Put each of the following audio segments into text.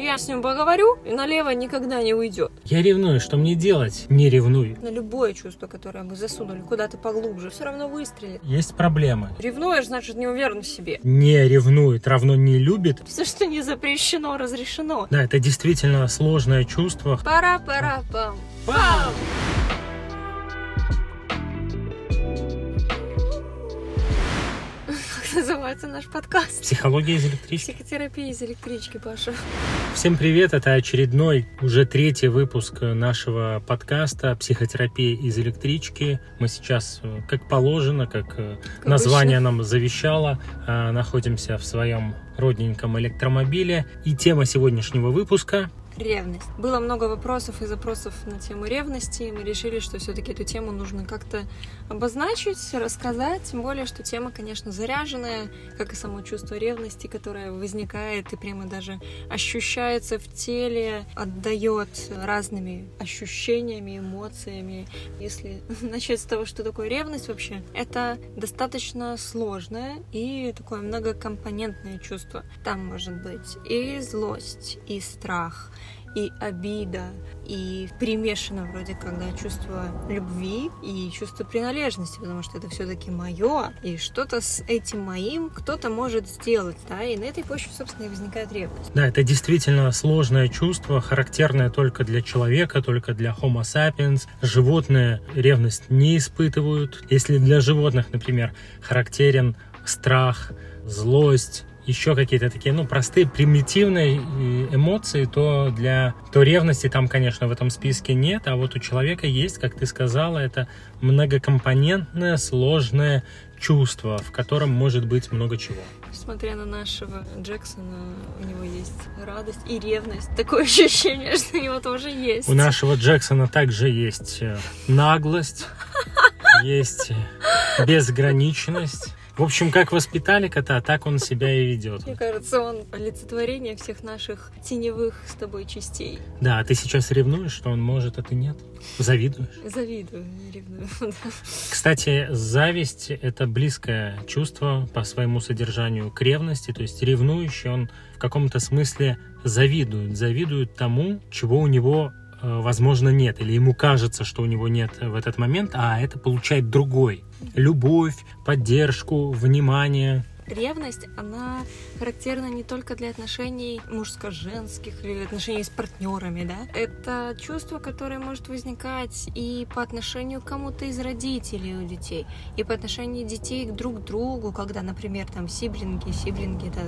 Я с ним поговорю, и налево никогда не уйдет. Я ревную, что мне делать? Не ревнуй. На любое чувство, которое мы засунули куда-то поглубже, все равно выстрелит. Есть проблемы. Ревнуешь, значит, не уверен в себе. Не ревнует, равно не любит. Все, что не запрещено, разрешено. Да, это действительно сложное чувство. Пара-пара-пам. Пам! Как называется наш подкаст? Психология из электрички. Психотерапия из электрички, Паша. Всем привет, это очередной, уже третий выпуск нашего подкаста «Психотерапия из электрички». Мы сейчас, э, как положено, как э, Как название обычно. нам завещало, э, находимся в своем родненьком электромобиле. И тема сегодняшнего выпуска Ревность. Было много вопросов и запросов на тему ревности, и мы решили, что все-таки эту тему нужно как-то обозначить, рассказать, тем более, что тема, конечно, заряженная, как и само чувство ревности, которое возникает и прямо даже ощущается в теле, отдает разными ощущениями, эмоциями. Если начать с того, что такое ревность вообще, это достаточно сложное и такое многокомпонентное чувство. Там может быть и злость, и страх, и обида, и примешано вроде как, да, чувство любви и чувство принадлежности, потому что это все-таки мое, и что-то с этим моим кто-то может сделать, да, и на этой почве, собственно, и возникает ревность. Да, это действительно сложное чувство, характерное только для человека, только для Homo sapiens. Животные ревность не испытывают. Если для животных, например, характерен страх, злость, еще какие-то такие, ну, простые, примитивные э, эмоции, то для то ревности там, конечно, в этом списке нет, а вот у человека есть, как ты сказала, это многокомпонентное, сложное чувство, в котором может быть много чего. Несмотря на нашего Джексона, у него есть радость и ревность. Такое ощущение, что у него тоже есть. У нашего Джексона также есть э, наглость, есть э, безграничность. В общем, как воспитали кота, так он себя и ведет. Мне кажется, он олицетворение всех наших теневых с тобой частей. Да, а ты сейчас ревнуешь, что он может, а ты нет? Завидуешь? Завидую, не ревную. да. Кстати, зависть — это близкое чувство по своему содержанию к ревности. То есть ревнующий, он в каком-то смысле завидует. Завидует тому, чего у него, возможно, нет. Или ему кажется, что у него нет в этот момент, а это получает другой. Любовь, поддержку, внимание. Ревность, она характерна не только для отношений мужско-женских или отношений с партнерами, да. Это чувство, которое может возникать и по отношению к кому-то из родителей у детей, и по отношению детей к друг другу, когда, например, там сиблинги, сиблинги, это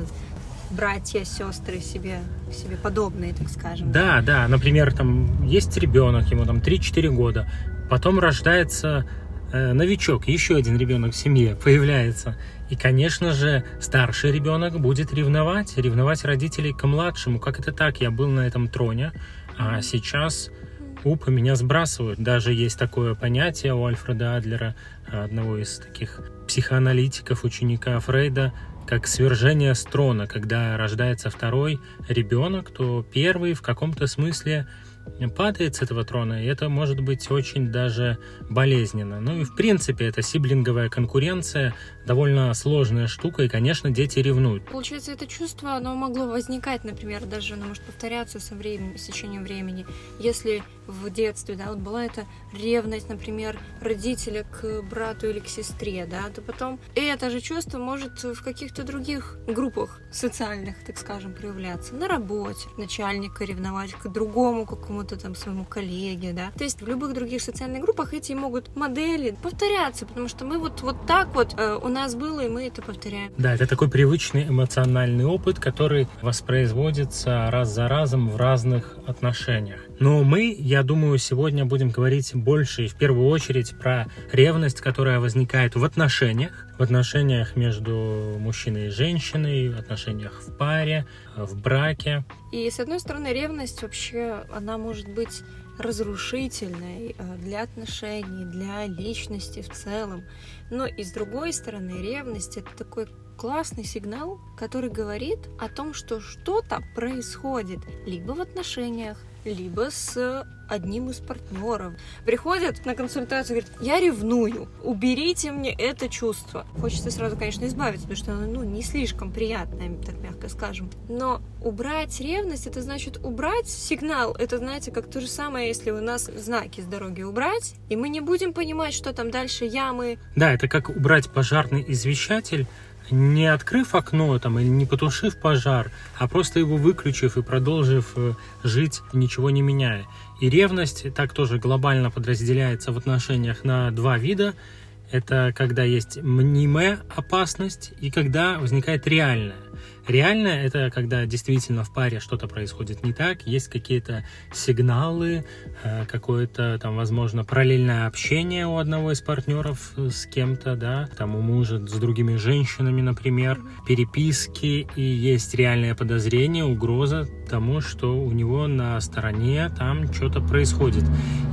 братья, сестры себе, себе подобные, так скажем. Да, да, например, там есть ребенок, ему там 3-4 года, потом рождается э, новичок, еще один ребенок в семье появляется. И, конечно же, старший ребенок будет ревновать, ревновать родителей к младшему. Как это так? Я был на этом троне, а сейчас уп, меня сбрасывают. Даже есть такое понятие у Альфреда Адлера, одного из таких психоаналитиков, ученика Фрейда, как свержение с трона. Когда рождается второй ребенок, то первый в каком-то смысле падает с этого трона, и это может быть очень даже болезненно. Ну и в принципе это сиблинговая конкуренция, довольно сложная штука, и, конечно, дети ревнуют. Получается, это чувство, оно могло возникать, например, даже оно может повторяться со временем, с течением времени. Если в детстве, да, вот была эта ревность, например, родителя к брату или к сестре, да, то потом это же чувство может в каких-то других группах социальных, так скажем, проявляться. На работе начальника ревновать к другому какому-то там своему коллеге, да. То есть в любых других социальных группах эти могут модели повторяться, потому что мы вот, вот так вот э, у нас было, и мы это повторяем. Да, это такой привычный эмоциональный опыт, который воспроизводится раз за разом в разных отношениях. Но мы, я думаю, сегодня будем говорить больше и в первую очередь про ревность, которая возникает в отношениях, в отношениях между мужчиной и женщиной, в отношениях в паре, в браке. И с одной стороны, ревность вообще, она может быть разрушительной э, для отношений, для личности в целом. Но и с другой стороны, ревность это такой классный сигнал, который говорит о том, что что-то происходит либо в отношениях, либо с одним из партнеров. Приходят на консультацию, говорят, я ревную, уберите мне это чувство. Хочется сразу, конечно, избавиться, потому что оно ну, не слишком приятное, так мягко скажем. Но убрать ревность, это значит убрать сигнал. Это, знаете, как то же самое, если у нас знаки с дороги убрать, и мы не будем понимать, что там дальше ямы. Да, это как убрать пожарный извещатель, не открыв окно там или не потушив пожар, а просто его выключив и продолжив э, жить, ничего не меняя. И ревность так тоже глобально подразделяется в отношениях на два вида. Это когда есть мнимая опасность и когда возникает реальная. Реальная – это когда действительно в паре что-то происходит не так, есть какие-то сигналы, э, какое-то там, возможно, параллельное общение у одного из партнеров с кем-то, да, там у мужа с другими женщинами, например, переписки, и есть реальное подозрение, угроза тому, что у него на стороне там что-то происходит.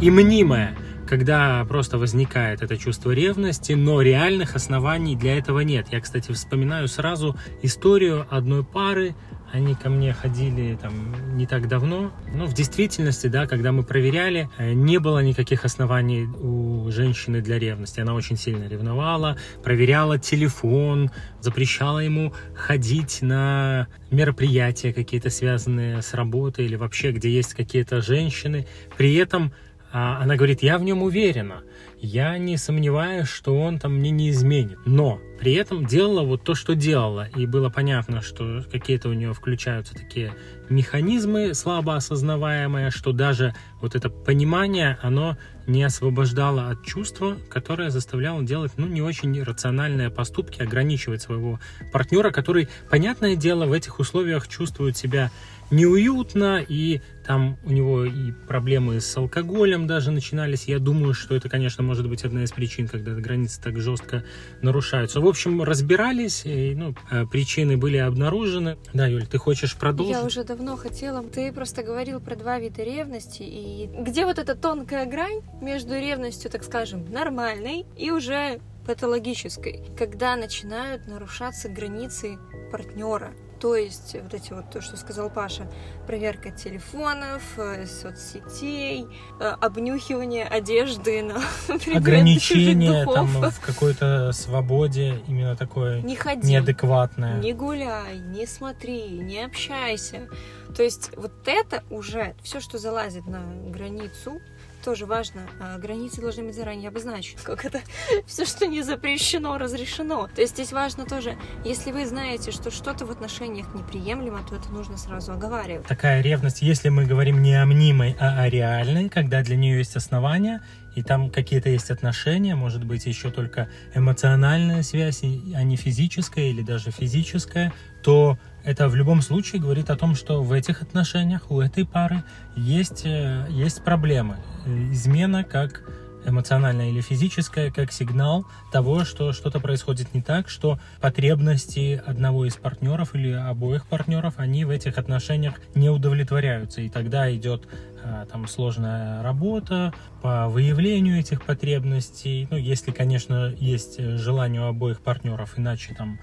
И мнимое – когда просто возникает это чувство ревности, но реальных оснований для этого нет. Я, кстати, вспоминаю сразу историю одной пары, они ко мне ходили там не так давно. Но в действительности, да, когда мы проверяли, э, не было никаких оснований у женщины для ревности. Она очень сильно ревновала, проверяла телефон, запрещала ему ходить на мероприятия какие-то связанные с работой или вообще, где есть какие-то женщины. При этом она говорит, я в нем уверена, я не сомневаюсь, что он там мне не изменит. Но при этом делала вот то, что делала. И было понятно, что какие-то у нее включаются такие механизмы слабо осознаваемые, что даже вот это понимание, оно не освобождало от чувства, которое заставляло делать, ну, не очень рациональные поступки, ограничивать своего партнера, который, понятное дело, в этих условиях чувствует себя неуютно, и там у него и проблемы с алкоголем даже начинались. Я думаю, что это, конечно, может быть одна из причин, когда границы так жестко нарушаются. В общем, разбирались, и, ну, э, причины были обнаружены. Да, Юль, ты хочешь продолжить? Я уже давно хотела. Ты просто говорил про два вида ревности, и где вот эта тонкая грань между ревностью, так скажем, нормальной и уже патологической, когда начинают нарушаться границы партнера. То есть вот эти вот, то, что сказал Паша, проверка телефонов, э, соцсетей, э, обнюхивание одежды на ограничение там в какой-то свободе именно такое не ходи, неадекватное. Не гуляй, не смотри, не общайся. То есть вот это уже все, что залазит на границу тоже важно. А, границы должны быть заранее обозначены. Как это все, что не запрещено, разрешено. То есть здесь важно тоже, если вы знаете, что что-то в отношениях неприемлемо, то это нужно сразу оговаривать. Такая ревность, если мы говорим не о мнимой, а о реальной, когда для нее есть основания, и там какие-то есть отношения, может быть, еще только эмоциональная связь, а не физическая или даже физическая, то это в любом случае говорит о том, что в этих отношениях у этой пары есть, э, есть проблемы. Измена как эмоциональная или физическая, как сигнал того, что что-то происходит не так, что потребности одного из партнеров или обоих партнеров, они в этих отношениях не удовлетворяются. И тогда идет а, там сложная работа по выявлению этих потребностей. Ну, если, конечно, есть желание у обоих партнеров, иначе там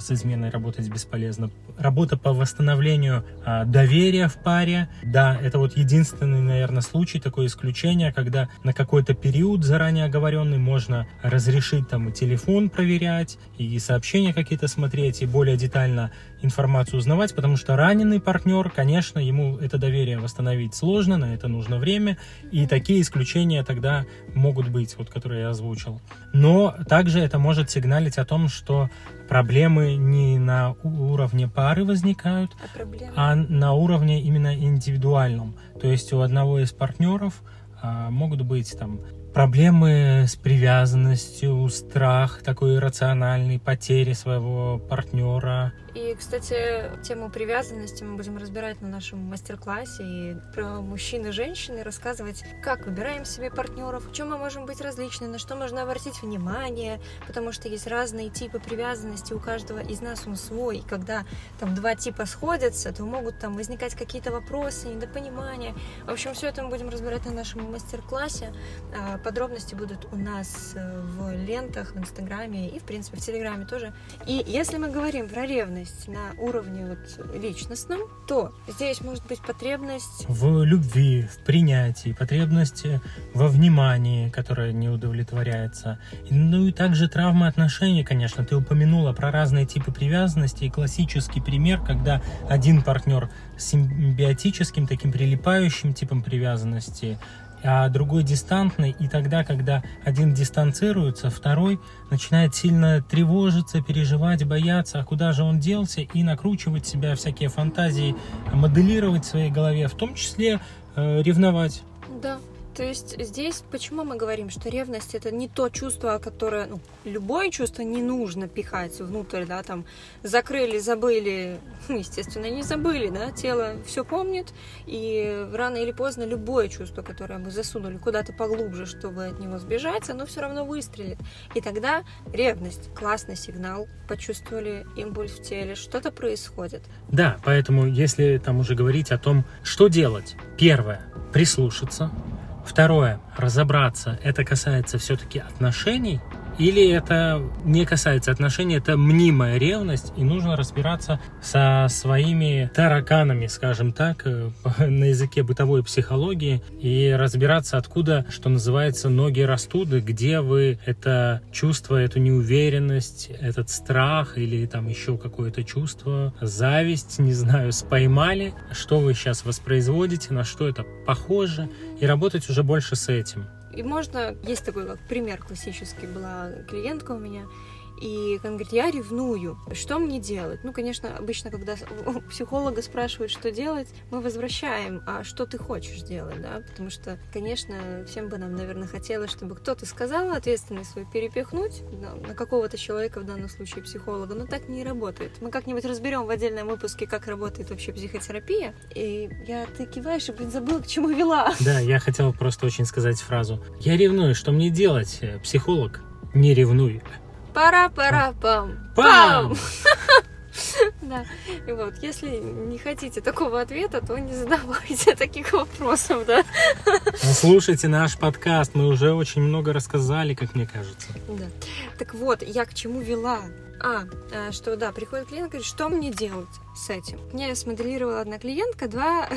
с изменой работать бесполезно. Работа по восстановлению а, доверия в паре, да, это вот единственный, наверное, случай, такое исключение, когда на какой-то период заранее оговоренный можно разрешить там и телефон проверять, и сообщения какие-то смотреть, и более детально информацию узнавать, потому что раненый партнер, конечно, ему это доверие восстановить сложно, на это нужно время, и такие исключения тогда могут быть, вот которые я озвучил. Но также это может сигналить о том, что проблемы не на уровне пары возникают, а, а на уровне именно индивидуальном. То есть у одного из партнеров а, могут быть там проблемы с привязанностью, страх такой иррациональный, потери своего партнера. И, кстати, тему привязанности мы будем разбирать на нашем мастер-классе и про мужчин и женщин и рассказывать, как выбираем себе партнеров, в чем мы можем быть различны, на что можно обратить внимание, потому что есть разные типы привязанности, у каждого из нас он свой. И когда там два типа сходятся, то могут там возникать какие-то вопросы, недопонимания. В общем, все это мы будем разбирать на нашем мастер-классе. Подробности будут у нас э, в лентах, в Инстаграме и, в принципе, в Телеграме тоже. И если мы говорим про ревность на уровне вот личностном, то здесь может быть потребность в любви, в принятии, потребность во внимании, которая не удовлетворяется. Ну и также травмы отношений, конечно. Ты упомянула про разные типы привязанности и классический пример, когда один партнер с симбиотическим, таким прилипающим типом привязанности, а другой дистантный, и тогда, когда один дистанцируется, второй начинает сильно тревожиться, переживать, бояться, а куда же он делся, и накручивать себя всякие фантазии, моделировать в своей голове, в том числе э, ревновать. Да, то есть здесь почему мы говорим, что ревность это не то чувство, которое, ну, любое чувство не нужно пихать внутрь, да, там, закрыли, забыли, ну, естественно, не забыли, да, тело все помнит, и рано или поздно любое чувство, которое мы засунули куда-то поглубже, чтобы от него сбежать, оно все равно выстрелит. И тогда ревность, классный сигнал, почувствовали импульс в теле, что-то происходит. Да, поэтому если там уже говорить о том, что делать, первое, прислушаться, Второе, разобраться, это касается все-таки отношений или это не касается отношений, это мнимая ревность, и нужно разбираться со своими тараканами, скажем так, э, на языке бытовой психологии, и разбираться, откуда, что называется, ноги растут, где вы это чувство, эту неуверенность, этот страх или там еще какое-то чувство, зависть, не знаю, споймали, что вы сейчас воспроизводите, на что это похоже, и работать уже больше с этим. И можно, есть такой как пример классический, была клиентка у меня, и он говорит, я ревную, что мне делать? Ну, конечно, обычно, когда у психолога спрашивают, что делать, мы возвращаем, а что ты хочешь делать, да? Потому что, конечно, всем бы нам, наверное, хотелось, чтобы кто-то сказал ответственность свою перепихнуть на какого-то человека, в данном случае психолога, но так не работает. Мы как-нибудь разберем в отдельном выпуске, как работает вообще психотерапия. И я, ты киваешь, и, блин, забыла, к чему вела. Да, я хотел просто очень сказать фразу. Я ревную, что мне делать, психолог? Не ревнуй. Пара-пара-пам. Пам! Да, и вот, если не хотите такого ответа, то не задавайте таких вопросов, да. Ну, слушайте наш подкаст, мы уже очень много рассказали, как мне кажется. Да. Так вот, я к чему вела? А, э, что да, приходит клиент, говорит, что мне делать с этим? Мне смоделировала одна клиентка два,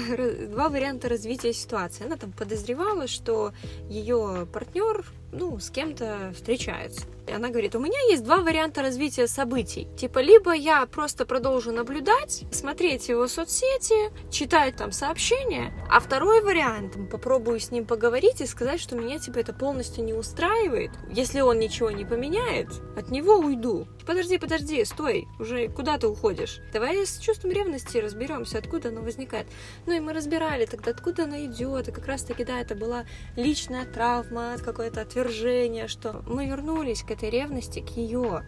два варианта развития ситуации. Она там подозревала, что ее партнер ну, с кем-то встречается. И она говорит, у меня есть два варианта развития событий. Типа, либо я просто продолжу наблюдать, смотреть его соцсети, читать там сообщения, а второй вариант, попробую с ним поговорить и сказать, что меня типа это полностью не устраивает. Если он ничего не поменяет, от него уйду. Подожди, подожди, стой, уже куда ты уходишь? Давай с чувством ревности разберемся, откуда оно возникает. Ну и мы разбирали тогда, откуда оно идет, и как раз таки, да, это была личная травма, какое-то отвержение, что мы вернулись к этой ревности, к ее.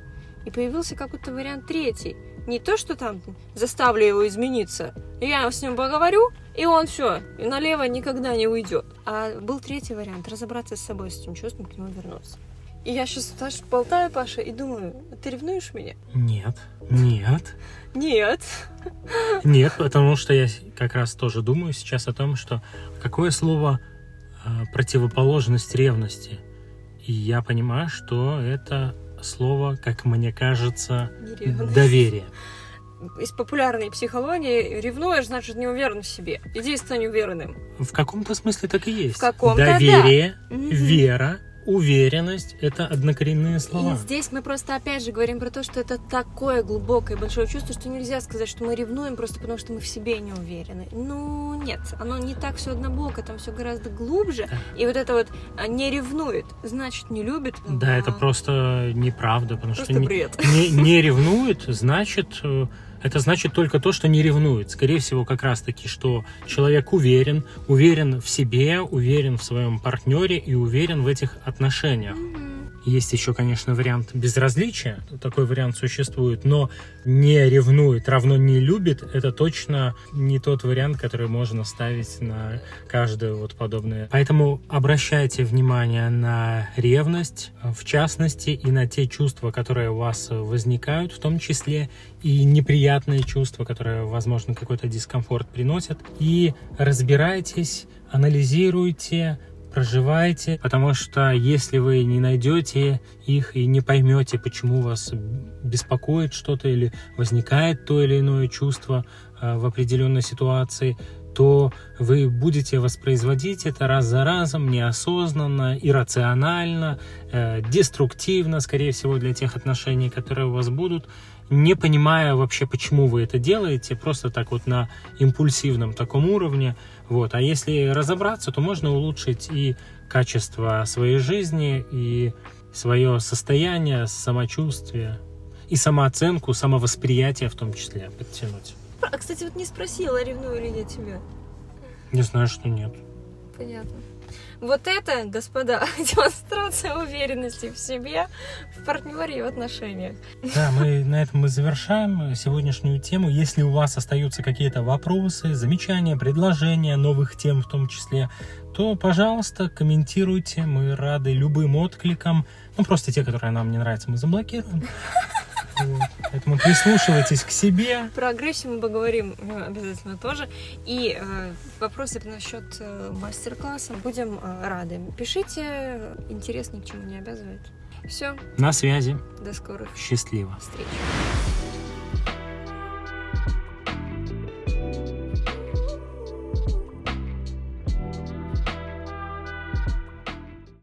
И появился какой-то вариант третий. Не то, что там заставлю его измениться. Я с ним поговорю, и он все, и налево никогда не уйдет. А был третий вариант разобраться с собой, с этим чувством, к нему вернуться. И я сейчас даже болтаю, Паша, и думаю, ты ревнуешь меня? Нет, нет. Нет. Нет, потому что я как раз тоже думаю сейчас о том, что какое слово э, противоположность ревности. И я понимаю, что это слово, как мне кажется, доверие. Из популярной психологии ревнуешь, значит, не уверен в себе. Иди стань уверенным. В каком-то смысле так и есть. В каком-то, Доверие, да. вера, уверенность — это однокоренные слова. И здесь мы просто опять же говорим про то, что это такое глубокое большое чувство, что нельзя сказать, что мы ревнуем просто потому, что мы в себе не уверены. Ну, нет, оно не так все однобоко, там все гораздо глубже. Да. И вот это вот а, не ревнует, значит, не любит. Да, а... это просто неправда, потому просто что бред. Не, не ревнует, значит э, это значит только то, что не ревнует. Скорее всего, как раз-таки, что человек уверен, уверен в себе, уверен в своем партнере и уверен в этих отношениях. Есть еще, конечно, вариант безразличия. Такой вариант существует, но не ревнует, равно не любит. Это точно не тот вариант, который можно ставить на каждое вот подобное. Поэтому обращайте внимание на ревность, в частности, и на те чувства, которые у вас возникают, в том числе и неприятные чувства, которые, возможно, какой-то дискомфорт приносят. И разбирайтесь, анализируйте, проживайте, потому что если вы не найдете их и не поймете, почему вас беспокоит что-то или возникает то или иное чувство э, в определенной ситуации, то вы будете воспроизводить это раз за разом, неосознанно, иррационально, э, деструктивно, скорее всего, для тех отношений, которые у вас будут, не понимая вообще, почему вы это делаете, просто так вот на импульсивном таком уровне. Вот. А если разобраться, то можно улучшить и качество своей жизни, и свое состояние, самочувствие, и самооценку, самовосприятие в том числе подтянуть. А, кстати, вот не спросила, ревную ли я тебя. Не знаю, что нет. Понятно. Вот это, господа, демонстрация уверенности в себе, в партнере и в отношениях. Да, мы на этом мы завершаем сегодняшнюю тему. Если у вас остаются какие-то вопросы, замечания, предложения, новых тем в том числе, то, пожалуйста, комментируйте. Мы рады любым откликам. Ну, просто те, которые нам не нравятся, мы заблокируем. Вот. Поэтому прислушивайтесь к себе. Про агрессию мы поговорим э, обязательно тоже. И э, вопросы насчет э, мастер-класса будем э, рады. Пишите, интерес ни к чему не обязывает. Все. На связи. До скорых Счастливо. встреч.